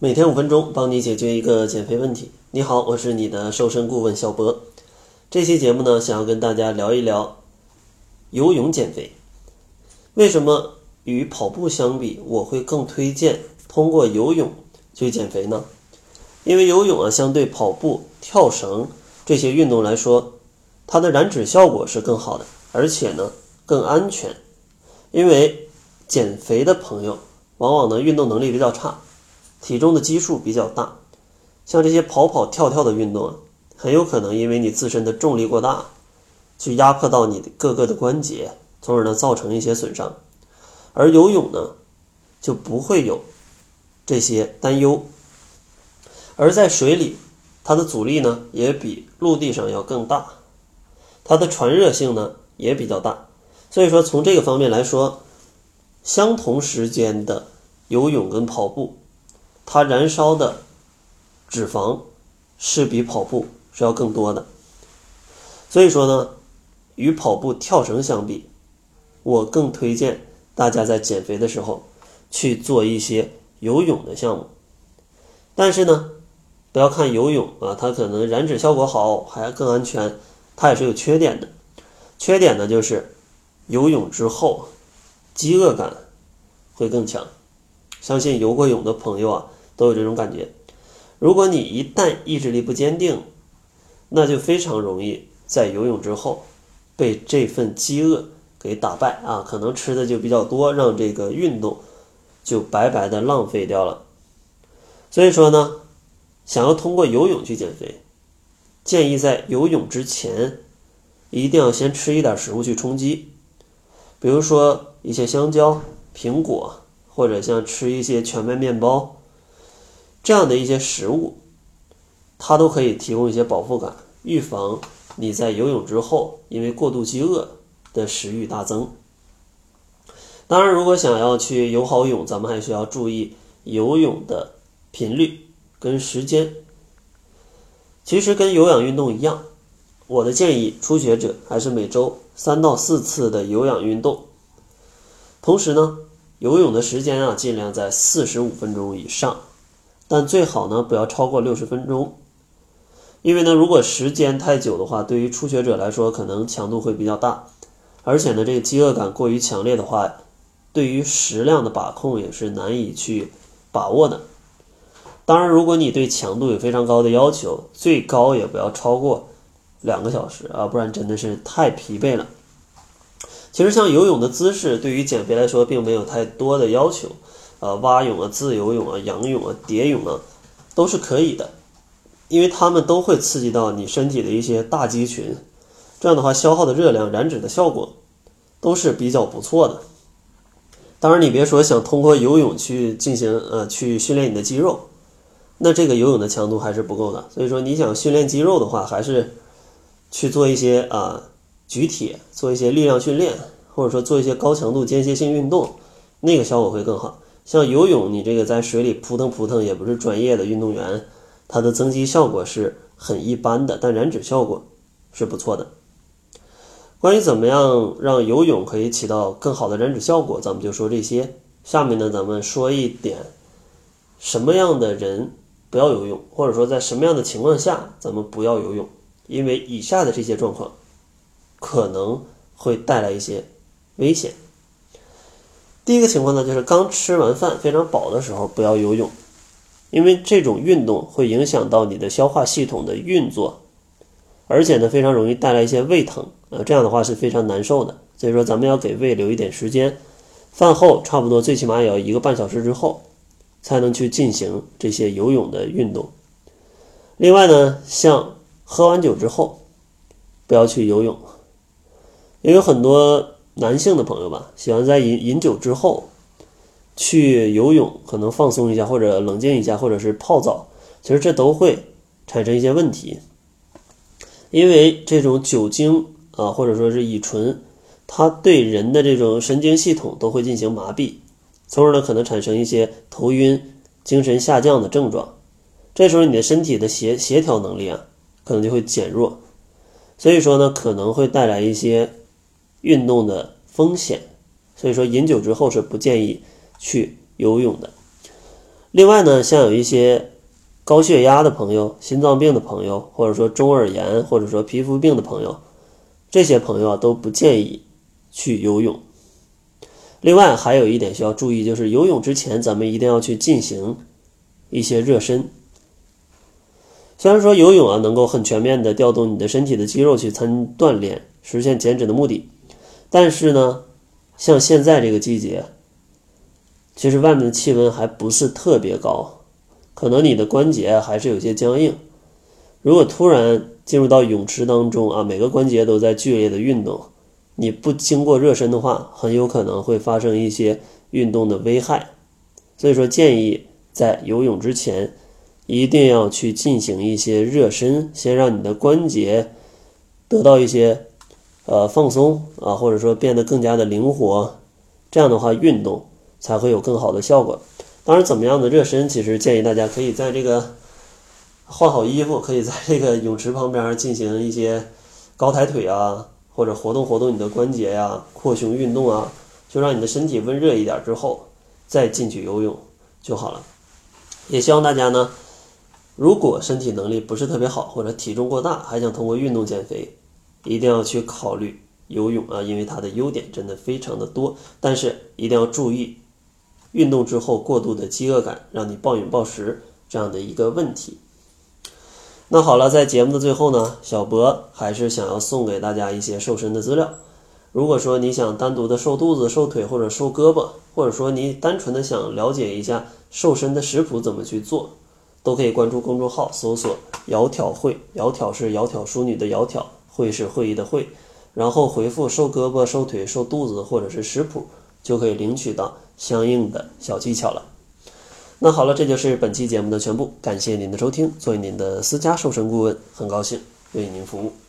每天五分钟，帮你解决一个减肥问题。你好，我是你的瘦身顾问小博。这期节目呢，想要跟大家聊一聊游泳减肥。为什么与跑步相比，我会更推荐通过游泳去减肥呢？因为游泳啊，相对跑步、跳绳这些运动来说，它的燃脂效果是更好的，而且呢更安全。因为减肥的朋友往往呢运动能力比较差。体重的基数比较大，像这些跑跑跳跳的运动啊，很有可能因为你自身的重力过大，去压迫到你的各个的关节，从而呢造成一些损伤。而游泳呢，就不会有这些担忧。而在水里，它的阻力呢也比陆地上要更大，它的传热性呢也比较大。所以说从这个方面来说，相同时间的游泳跟跑步。它燃烧的脂肪是比跑步是要更多的，所以说呢，与跑步、跳绳相比，我更推荐大家在减肥的时候去做一些游泳的项目。但是呢，不要看游泳啊，它可能燃脂效果好，还更安全，它也是有缺点的。缺点呢就是游泳之后饥饿感会更强。相信游过泳的朋友啊。都有这种感觉。如果你一旦意志力不坚定，那就非常容易在游泳之后被这份饥饿给打败啊！可能吃的就比较多，让这个运动就白白的浪费掉了。所以说呢，想要通过游泳去减肥，建议在游泳之前一定要先吃一点食物去充饥，比如说一些香蕉、苹果，或者像吃一些全麦面包。这样的一些食物，它都可以提供一些饱腹感，预防你在游泳之后因为过度饥饿的食欲大增。当然，如果想要去游好泳，咱们还需要注意游泳的频率跟时间。其实跟有氧运动一样，我的建议初学者还是每周三到四次的有氧运动。同时呢，游泳的时间啊，尽量在四十五分钟以上。但最好呢，不要超过六十分钟，因为呢，如果时间太久的话，对于初学者来说，可能强度会比较大，而且呢，这个饥饿感过于强烈的话，对于食量的把控也是难以去把握的。当然，如果你对强度有非常高的要求，最高也不要超过两个小时啊，不然真的是太疲惫了。其实像游泳的姿势，对于减肥来说，并没有太多的要求。呃，蛙泳啊，自由泳啊，仰泳啊，蝶泳啊，都是可以的，因为它们都会刺激到你身体的一些大肌群，这样的话消耗的热量、燃脂的效果都是比较不错的。当然，你别说想通过游泳去进行呃去训练你的肌肉，那这个游泳的强度还是不够的。所以说，你想训练肌肉的话，还是去做一些啊举铁，做一些力量训练，或者说做一些高强度间歇性运动，那个效果会更好。像游泳，你这个在水里扑腾扑腾，也不是专业的运动员，它的增肌效果是很一般的，但燃脂效果是不错的。关于怎么样让游泳可以起到更好的燃脂效果，咱们就说这些。下面呢，咱们说一点什么样的人不要游泳，或者说在什么样的情况下咱们不要游泳，因为以下的这些状况可能会带来一些危险。第一个情况呢，就是刚吃完饭非常饱的时候不要游泳，因为这种运动会影响到你的消化系统的运作，而且呢非常容易带来一些胃疼，呃这样的话是非常难受的。所以说咱们要给胃留一点时间，饭后差不多最起码也要一个半小时之后，才能去进行这些游泳的运动。另外呢，像喝完酒之后不要去游泳，也有很多。男性的朋友吧，喜欢在饮饮酒之后去游泳，可能放松一下，或者冷静一下，或者是泡澡，其实这都会产生一些问题，因为这种酒精啊，或者说是乙醇，它对人的这种神经系统都会进行麻痹，从而呢可能产生一些头晕、精神下降的症状，这时候你的身体的协协调能力啊，可能就会减弱，所以说呢可能会带来一些。运动的风险，所以说饮酒之后是不建议去游泳的。另外呢，像有一些高血压的朋友、心脏病的朋友，或者说中耳炎，或者说皮肤病的朋友，这些朋友啊都不建议去游泳。另外还有一点需要注意，就是游泳之前咱们一定要去进行一些热身。虽然说游泳啊能够很全面的调动你的身体的肌肉去参锻炼，实现减脂的目的，但是呢，像现在这个季节。其实外面的气温还不是特别高，可能你的关节还是有些僵硬。如果突然进入到泳池当中啊，每个关节都在剧烈的运动，你不经过热身的话，很有可能会发生一些运动的危害。所以说，建议在游泳之前一定要去进行一些热身，先让你的关节得到一些呃放松啊，或者说变得更加的灵活。这样的话，运动。才会有更好的效果。当然，怎么样的热身，其实建议大家可以在这个换好衣服，可以在这个泳池旁边进行一些高抬腿啊，或者活动活动你的关节呀、扩胸运动啊，就让你的身体温热一点之后，再进去游泳就好了。也希望大家呢，如果身体能力不是特别好，或者体重过大，还想通过运动减肥，一定要去考虑游泳啊，因为它的优点真的非常的多，但是一定要注意。运动之后过度的饥饿感，让你暴饮暴食这样的一个问题。那好了，在节目的最后呢，小博还是想要送给大家一些瘦身的资料。如果说你想单独的瘦肚子、瘦腿或者瘦胳膊，或者说你单纯的想了解一下瘦身的食谱怎么去做，都可以关注公众号，搜索“窈窕会”，窈窕是窈窕淑女的窈窕，会是会议的会，然后回复“瘦胳膊、瘦腿、瘦肚子”或者是食谱。就可以领取到相应的小技巧了。那好了，这就是本期节目的全部，感谢您的收听。作为您的私家瘦身顾问，很高兴为您服务。